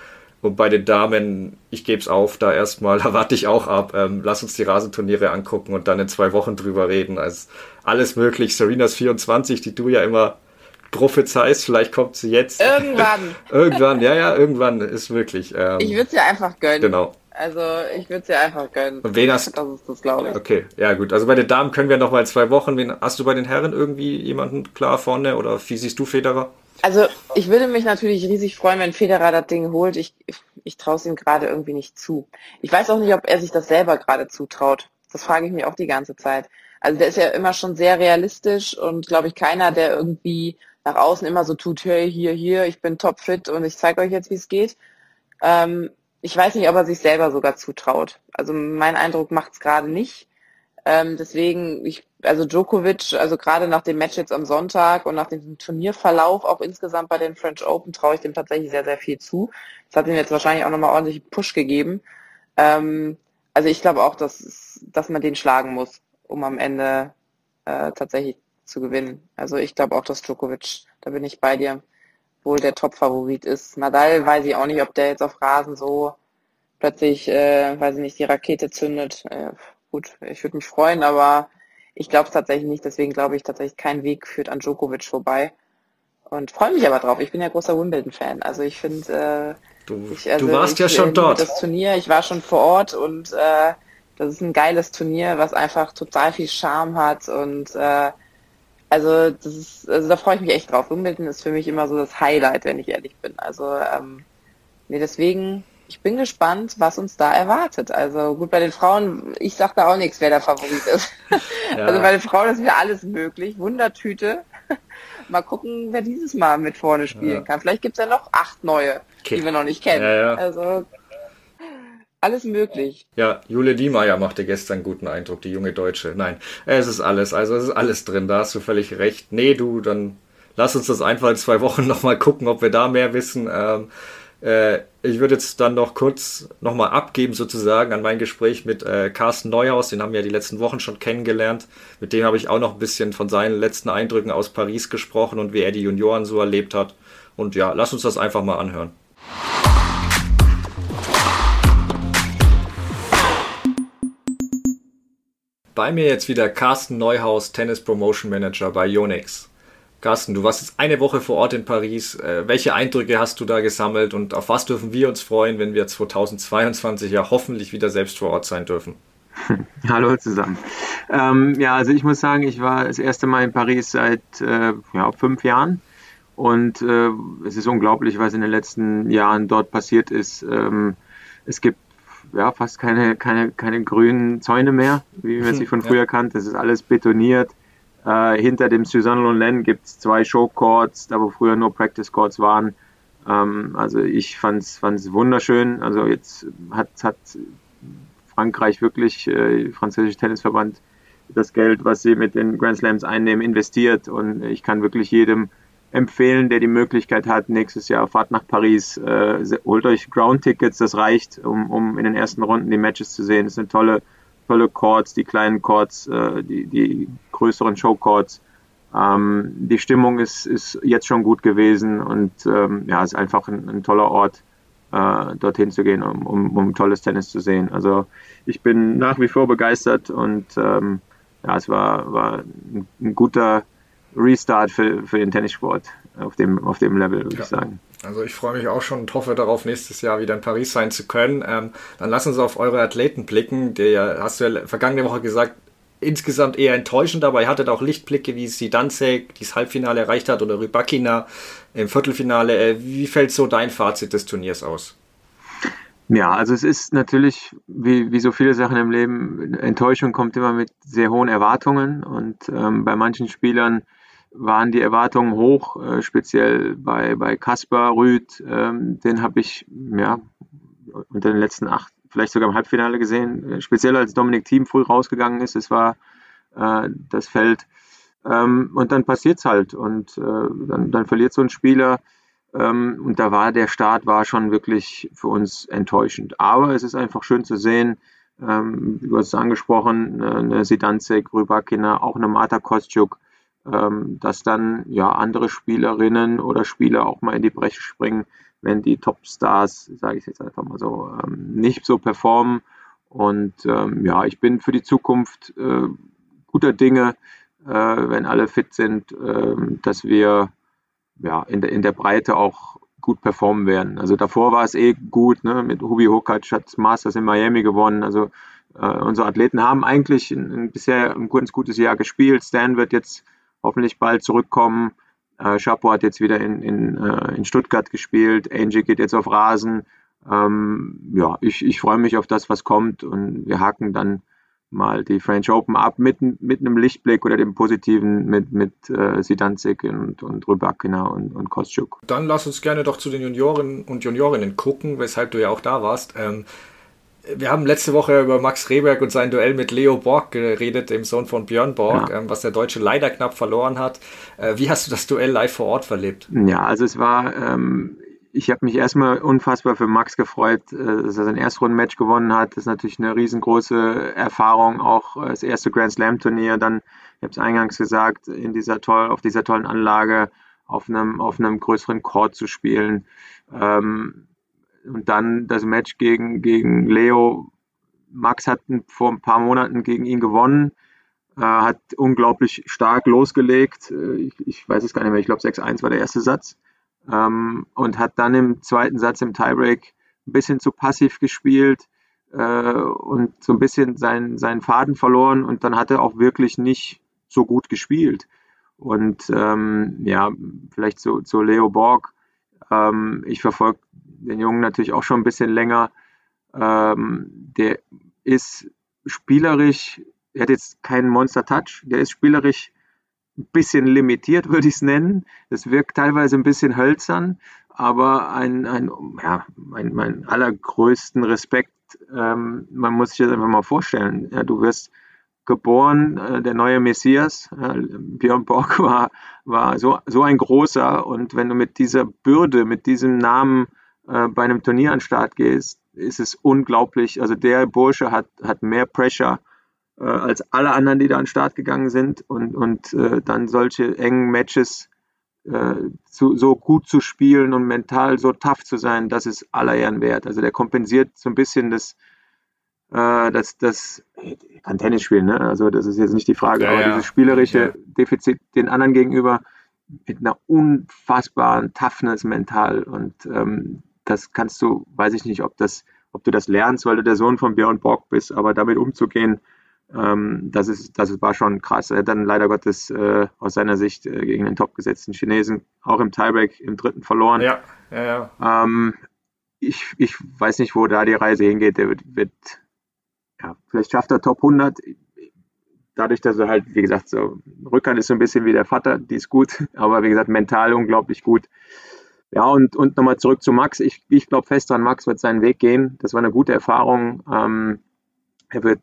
Speaker 2: Und bei den Damen, ich gebe es auf, da erstmal, da warte ich auch ab. Ähm, lass uns die Rasenturniere angucken und dann in zwei Wochen drüber reden. Also alles möglich. Serenas 24, die du ja immer prophezeist, vielleicht kommt sie jetzt.
Speaker 1: Irgendwann.
Speaker 2: irgendwann, ja, ja, irgendwann ist möglich.
Speaker 1: Ähm, ich würde sie einfach gönnen.
Speaker 2: Genau.
Speaker 1: Also ich würde sie einfach gönnen.
Speaker 2: Und wen hast
Speaker 1: Das ist das, glaube ich.
Speaker 2: Okay, ja gut. Also bei den Damen können wir noch mal zwei Wochen. Wen, hast du bei den Herren irgendwie jemanden klar vorne oder wie siehst du Federer?
Speaker 1: Also ich würde mich natürlich riesig freuen, wenn Federer das Ding holt. Ich, ich traue es ihm gerade irgendwie nicht zu. Ich weiß auch nicht, ob er sich das selber gerade zutraut. Das frage ich mich auch die ganze Zeit. Also der ist ja immer schon sehr realistisch und glaube ich keiner, der irgendwie nach außen immer so tut, hey, hier, hier, ich bin topfit und ich zeige euch jetzt, wie es geht. Ähm, ich weiß nicht, ob er sich selber sogar zutraut. Also mein Eindruck macht es gerade nicht. Ähm, deswegen, ich, also Djokovic, also gerade nach dem Match jetzt am Sonntag und nach dem Turnierverlauf auch insgesamt bei den French Open traue ich dem tatsächlich sehr, sehr viel zu. Das hat ihm jetzt wahrscheinlich auch nochmal ordentlich Push gegeben. Ähm, also ich glaube auch, dass, dass man den schlagen muss, um am Ende äh, tatsächlich zu gewinnen. Also ich glaube auch, dass Djokovic, da bin ich bei dir, wohl der Top-Favorit ist. Nadal weiß ich auch nicht, ob der jetzt auf Rasen so plötzlich, äh, weiß ich nicht, die Rakete zündet. Äh, gut, ich würde mich freuen, aber ich glaube es tatsächlich nicht. Deswegen glaube ich tatsächlich, kein Weg führt an Djokovic vorbei. Und freue mich aber drauf. Ich bin ja großer Wimbledon-Fan. Also ich finde, äh,
Speaker 2: du,
Speaker 1: ich, also
Speaker 2: du warst
Speaker 1: ich,
Speaker 2: ja schon dort.
Speaker 1: Das Turnier, ich war schon vor Ort und äh, das ist ein geiles Turnier, was einfach total viel Charme hat und äh, also das ist, also da freue ich mich echt drauf. Wimbledon ist für mich immer so das Highlight, wenn ich ehrlich bin. Also ähm, nee, deswegen, ich bin gespannt, was uns da erwartet. Also gut, bei den Frauen, ich sag da auch nichts, wer der Favorit ist. Ja. Also bei den Frauen ist mir alles möglich. Wundertüte. Mal gucken, wer dieses Mal mit vorne spielen ja. kann. Vielleicht gibt's ja noch acht neue, okay. die wir noch nicht kennen.
Speaker 2: Ja,
Speaker 1: also alles möglich.
Speaker 2: Ja, Jule Diemeyer machte gestern guten Eindruck, die junge Deutsche. Nein, es ist alles, also es ist alles drin, da hast du völlig recht. Nee, du, dann lass uns das einfach in zwei Wochen nochmal gucken, ob wir da mehr wissen. Ähm, äh, ich würde jetzt dann noch kurz nochmal abgeben sozusagen an mein Gespräch mit äh, Carsten Neuhaus, den haben wir ja die letzten Wochen schon kennengelernt. Mit dem habe ich auch noch ein bisschen von seinen letzten Eindrücken aus Paris gesprochen und wie er die Junioren so erlebt hat. Und ja, lass uns das einfach mal anhören. Bei mir jetzt wieder Carsten Neuhaus, Tennis Promotion Manager bei Yonex. Carsten, du warst jetzt eine Woche vor Ort in Paris. Äh, welche Eindrücke hast du da gesammelt und auf was dürfen wir uns freuen, wenn wir 2022 ja hoffentlich wieder selbst vor Ort sein dürfen?
Speaker 3: Hallo zusammen. Ähm, ja, also ich muss sagen, ich war das erste Mal in Paris seit äh, ja, fünf Jahren und äh, es ist unglaublich, was in den letzten Jahren dort passiert ist. Ähm, es gibt ja, fast keine, keine, keine grünen Zäune mehr, wie man sie von früher ja. kannte. Das ist alles betoniert. Äh, hinter dem Suzanne Lonlen gibt es zwei Showcourts, da wo früher nur Practice Courts waren. Ähm, also ich fand es wunderschön. Also jetzt hat, hat Frankreich wirklich, äh, französische Tennisverband, das Geld, was sie mit den Grand Slams einnehmen, investiert. Und ich kann wirklich jedem empfehlen, der die Möglichkeit hat, nächstes Jahr fahrt nach Paris, äh, holt euch Ground-Tickets, das reicht, um, um in den ersten Runden die Matches zu sehen. Es sind tolle, tolle Chords, die kleinen Chords, äh, die, die größeren Show-Chords. Ähm, die Stimmung ist, ist jetzt schon gut gewesen und ähm, ja, es ist einfach ein, ein toller Ort, äh, dorthin zu gehen, um, um, um tolles Tennis zu sehen. Also ich bin nach wie vor begeistert und ähm, ja, es war, war ein, ein guter Restart für, für den Tennissport auf dem, auf dem Level, würde ja. ich sagen.
Speaker 2: Also ich freue mich auch schon und hoffe darauf, nächstes Jahr wieder in Paris sein zu können. Ähm, dann lass uns auf eure Athleten blicken. Der hast du ja vergangene Woche gesagt, insgesamt eher enttäuschend, aber ihr hattet auch Lichtblicke, wie Sidanzek dieses Halbfinale erreicht hat oder Rybakina im Viertelfinale. Äh, wie fällt so dein Fazit des Turniers aus?
Speaker 3: Ja, also es ist natürlich, wie, wie so viele Sachen im Leben, Enttäuschung kommt immer mit sehr hohen Erwartungen und ähm, bei manchen Spielern waren die Erwartungen hoch, äh, speziell bei, bei Kaspar Rüth, ähm, den habe ich ja unter den letzten acht, vielleicht sogar im Halbfinale gesehen, äh, speziell als Dominik Thiem früh rausgegangen ist, es war äh, das Feld. Ähm, und dann passiert es halt. Und äh, dann, dann verliert so ein Spieler. Ähm, und da war der Start war schon wirklich für uns enttäuschend. Aber es ist einfach schön zu sehen, ähm, du hast es angesprochen, eine Sidanzek, Rybakina, auch eine Marta Kostjuk, dass dann ja andere Spielerinnen oder Spieler auch mal in die Breche springen, wenn die Topstars, sage ich jetzt einfach mal so, ähm, nicht so performen. Und ähm, ja, ich bin für die Zukunft äh, guter Dinge, äh, wenn alle fit sind, dass wir ja, in, der, in der Breite auch gut performen werden. Also davor war es eh gut, ne? mit Hubi Hokac hat Masters in Miami gewonnen. Also äh, unsere Athleten haben eigentlich ein, ein bisher ein ganz gutes Jahr gespielt. Stan wird jetzt hoffentlich bald zurückkommen. Äh, Chapo hat jetzt wieder in, in, äh, in Stuttgart gespielt. Angie geht jetzt auf Rasen. Ähm, ja, ich, ich freue mich auf das, was kommt und wir haken dann mal die French Open ab mit, mit einem Lichtblick oder dem Positiven mit, mit äh, Sidanzik und, und Rybakina und, und Kostschuk.
Speaker 2: Dann lass uns gerne doch zu den Junioren und Juniorinnen gucken, weshalb du ja auch da warst. Ähm, wir haben letzte Woche über Max Rehberg und sein Duell mit Leo Borg geredet, dem Sohn von Björn Borg, ja. ähm, was der Deutsche leider knapp verloren hat. Äh, wie hast du das Duell live vor Ort verlebt?
Speaker 3: Ja, also es war, ähm, ich habe mich erstmal unfassbar für Max gefreut, äh, dass er sein Erstrunden-Match gewonnen hat. Das ist natürlich eine riesengroße Erfahrung, auch äh, das erste Grand Slam-Turnier. Dann, ich habe es eingangs gesagt, in dieser toll, auf dieser tollen Anlage auf einem, auf einem größeren Court zu spielen. Ähm, und dann das Match gegen, gegen Leo. Max hat vor ein paar Monaten gegen ihn gewonnen, äh, hat unglaublich stark losgelegt. Äh, ich, ich, weiß es gar nicht mehr, ich glaube 6-1 war der erste Satz ähm, und hat dann im zweiten Satz im Tiebreak ein bisschen zu passiv gespielt äh, und so ein bisschen sein, seinen Faden verloren und dann hat er auch wirklich nicht so gut gespielt. Und ähm, ja, vielleicht zu, zu Leo Borg. Ähm, ich verfolge den Jungen natürlich auch schon ein bisschen länger. Ähm, der ist spielerisch, er hat jetzt keinen Monster-Touch, der ist spielerisch ein bisschen limitiert, würde ich es nennen. Es wirkt teilweise ein bisschen hölzern, aber ein, ein ja, mein, mein allergrößten Respekt. Ähm, man muss sich das einfach mal vorstellen. Ja, du wirst geboren, äh, der neue Messias. Äh, Björn Borg war, war so, so ein großer und wenn du mit dieser Bürde, mit diesem Namen äh, bei einem Turnier an den Start gehst, ist es unglaublich. Also der Bursche hat, hat mehr Pressure äh, als alle anderen, die da an den Start gegangen sind. Und, und äh, dann solche engen Matches äh, zu, so gut zu spielen und mental so tough zu sein, das ist aller Ehren wert. Also der kompensiert so ein bisschen das, äh, das, das ich kann Tennis spielen, ne? also das ist jetzt nicht die Frage, ja, aber ja. dieses spielerische. Defizit den anderen gegenüber mit einer unfassbaren Toughness mental und ähm, das kannst du, weiß ich nicht, ob das, ob du das lernst, weil du der Sohn von Björn Borg bist, aber damit umzugehen, ähm, das, ist, das war schon krass. Er hat dann leider Gottes äh, aus seiner Sicht äh, gegen den topgesetzten Chinesen auch im Tiebreak im dritten verloren.
Speaker 2: Ja, ja,
Speaker 3: ja. Ähm, ich, ich weiß nicht, wo da die Reise hingeht. Der wird, wird ja, vielleicht schafft er Top 100. Dadurch, dass er halt, wie gesagt, so Rückhand ist so ein bisschen wie der Vater, die ist gut, aber wie gesagt, mental unglaublich gut. Ja, und, und nochmal zurück zu Max. Ich, ich glaube fest dran, Max wird seinen Weg gehen. Das war eine gute Erfahrung. Ähm, er wird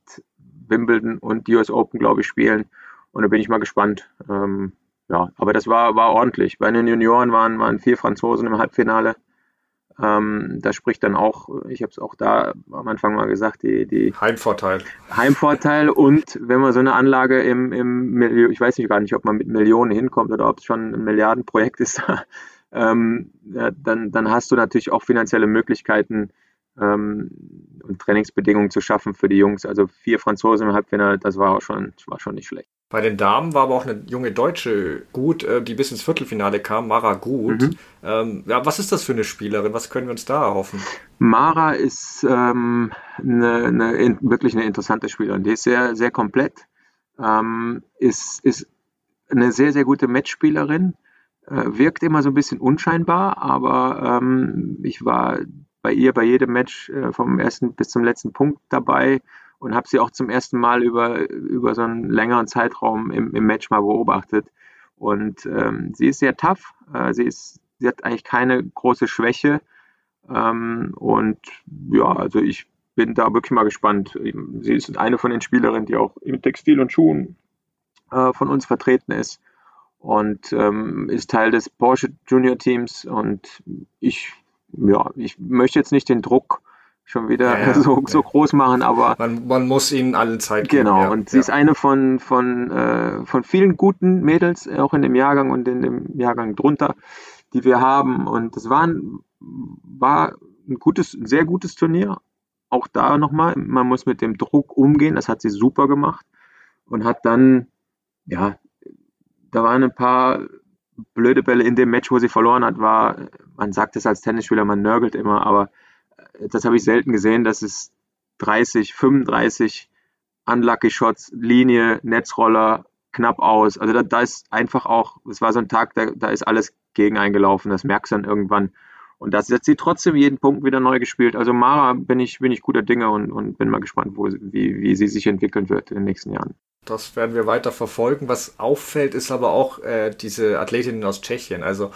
Speaker 3: Wimbledon und die US Open, glaube ich, spielen. Und da bin ich mal gespannt. Ähm, ja, aber das war, war ordentlich. Bei den Junioren waren, waren vier Franzosen im Halbfinale. Ähm, da spricht dann auch, ich habe es auch da am Anfang mal gesagt, die, die
Speaker 2: Heimvorteil.
Speaker 3: Heimvorteil und wenn man so eine Anlage im, im ich weiß nicht gar nicht, ob man mit Millionen hinkommt oder ob es schon ein Milliardenprojekt ist, ähm, ja, dann, dann hast du natürlich auch finanzielle Möglichkeiten ähm, und Trainingsbedingungen zu schaffen für die Jungs. Also vier Franzosen im Halbfinale, das war auch schon, war schon nicht schlecht.
Speaker 2: Bei den Damen war aber auch eine junge Deutsche gut, äh, die bis ins Viertelfinale kam, Mara Gut. Mhm. Ähm, ja, was ist das für eine Spielerin? Was können wir uns da erhoffen?
Speaker 3: Mara ist ähm, eine, eine, wirklich eine interessante Spielerin. Die ist sehr, sehr komplett. ähm, ist, ist eine sehr, sehr gute Matchspielerin, äh, wirkt immer so ein bisschen unscheinbar, aber ähm, ich war bei ihr bei jedem Match äh, vom ersten bis zum letzten Punkt dabei und habe sie auch zum ersten Mal über, über so einen längeren Zeitraum im, im Match mal beobachtet. Und ähm, sie ist sehr tough, äh, sie, ist, sie hat eigentlich keine große Schwäche. Ähm, und ja, also ich bin da wirklich mal gespannt. Sie ist eine von den Spielerinnen, die auch im Textil und Schuhen äh, von uns vertreten ist und ähm, ist Teil des Porsche Junior Teams. Und ich, ja, ich möchte jetzt nicht den Druck schon wieder ja, ja, so, so groß machen, aber
Speaker 2: man, man muss ihnen alle Zeit
Speaker 3: geben. Genau, und sie ist eine von, von, äh, von vielen guten Mädels, auch in dem Jahrgang und in dem Jahrgang drunter, die wir haben. Und es war ein, war ein gutes, ein sehr gutes Turnier. Auch da nochmal, man muss mit dem Druck umgehen, das hat sie super gemacht und hat dann, ja, da waren ein paar blöde Bälle in dem Match, wo sie verloren hat, war, man sagt es als Tennisspieler, man nörgelt immer, aber das habe ich selten gesehen, dass es 30, 35 Unlucky Shots, Linie, Netzroller, knapp aus. Also da, da ist einfach auch, es war so ein Tag, da, da ist alles gegen eingelaufen, das merkst du dann irgendwann. Und das hat sie trotzdem jeden Punkt wieder neu gespielt. Also Mara bin ich, bin ich guter Dinge und, und bin mal gespannt, wo, wie, wie sie sich entwickeln wird in den nächsten Jahren.
Speaker 2: Das werden wir weiter verfolgen. Was auffällt, ist aber auch äh, diese Athletinnen aus Tschechien. Also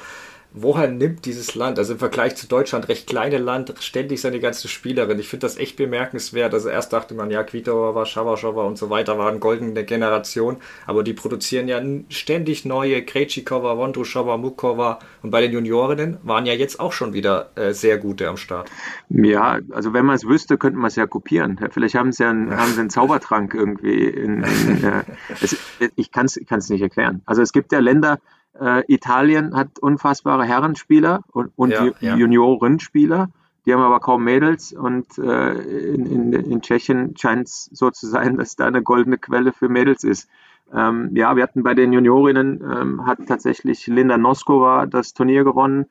Speaker 2: woher nimmt dieses Land, also im Vergleich zu Deutschland, recht kleine Land, ständig seine ganze Spielerin? Ich finde das echt bemerkenswert. Also erst dachte man, ja, Kvitova, Schawaschowa und so weiter waren goldene Generation, aber die produzieren ja ständig neue, Krejcikova, Vondrushova, Mukova und bei den Juniorinnen waren ja jetzt auch schon wieder äh, sehr gute am Start.
Speaker 3: Ja, also wenn man es wüsste, könnte man es ja kopieren. Vielleicht haben sie ja einen, haben sie einen Zaubertrank irgendwie. In, in, äh, es, ich kann es nicht erklären. Also es gibt ja Länder, äh, Italien hat unfassbare Herrenspieler und, und ja, ja. Juniorenspieler. Die haben aber kaum Mädels und äh, in, in, in Tschechien scheint es so zu sein, dass da eine goldene Quelle für Mädels ist. Ähm, ja, wir hatten bei den Juniorinnen, ähm, hat tatsächlich Linda Noskova das Turnier gewonnen,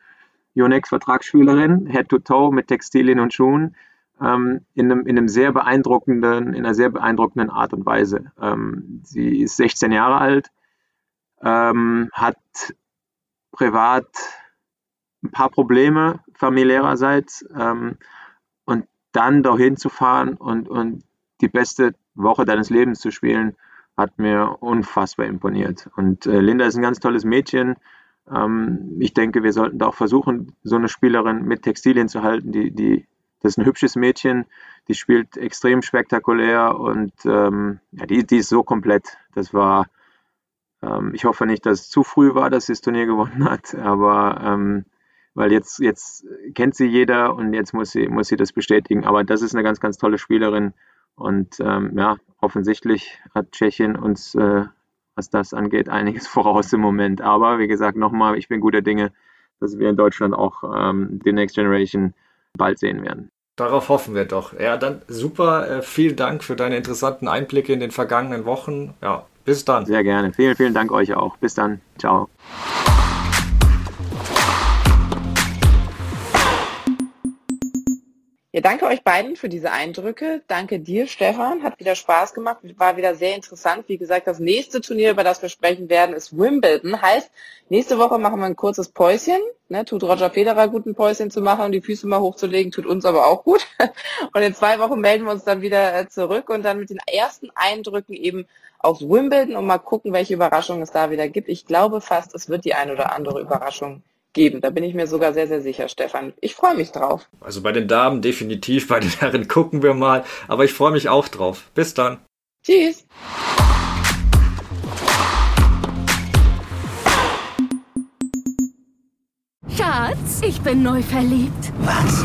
Speaker 3: Yonex Vertragsspielerin, Head-to-Toe mit Textilien und Schuhen, ähm, in, einem, in einem sehr beeindruckenden, in einer sehr beeindruckenden Art und Weise. Ähm, sie ist 16 Jahre alt, ähm, hat privat ein paar Probleme familiärerseits ähm, und dann dahin zu fahren und, und die beste Woche deines Lebens zu spielen, hat mir unfassbar imponiert. Und äh, Linda ist ein ganz tolles Mädchen. Ähm, ich denke, wir sollten da auch versuchen, so eine Spielerin mit Textilien zu halten. Die, die, das ist ein hübsches Mädchen, die spielt extrem spektakulär und ähm, ja, die, die ist so komplett. Das war ähm, ich hoffe nicht, dass es zu früh war, dass sie das Turnier gewonnen hat, aber ähm, weil jetzt, jetzt kennt sie jeder und jetzt muss sie, muss sie das bestätigen. Aber das ist eine ganz, ganz tolle Spielerin. Und ähm, ja, offensichtlich hat Tschechien uns, äh, was das angeht, einiges voraus im Moment. Aber wie gesagt, nochmal, ich bin guter Dinge, dass wir in Deutschland auch ähm, die Next Generation bald sehen werden.
Speaker 2: Darauf hoffen wir doch. Ja, dann super. Äh, vielen Dank für deine interessanten Einblicke in den vergangenen Wochen. Ja, bis dann.
Speaker 3: Sehr gerne. Vielen, vielen Dank euch auch. Bis dann. Ciao.
Speaker 1: Ja, danke euch beiden für diese Eindrücke. Danke dir, Stefan. Hat wieder Spaß gemacht. War wieder sehr interessant. Wie gesagt, das nächste Turnier, über das wir sprechen werden, ist Wimbledon. Heißt, nächste Woche machen wir ein kurzes Päuschen. Ne, tut Roger Federer gut, ein Päuschen zu machen und die Füße mal hochzulegen, tut uns aber auch gut. Und in zwei Wochen melden wir uns dann wieder äh, zurück und dann mit den ersten Eindrücken eben aus Wimbledon und mal gucken, welche Überraschungen es da wieder gibt. Ich glaube fast, es wird die ein oder andere Überraschung geben. Da bin ich mir sogar sehr, sehr sicher, Stefan. Ich freue mich drauf.
Speaker 2: Also bei den Damen definitiv, bei den Herren gucken wir mal. Aber ich freue mich auch drauf. Bis dann.
Speaker 1: Tschüss.
Speaker 4: Schatz, ich bin neu verliebt.
Speaker 5: Was?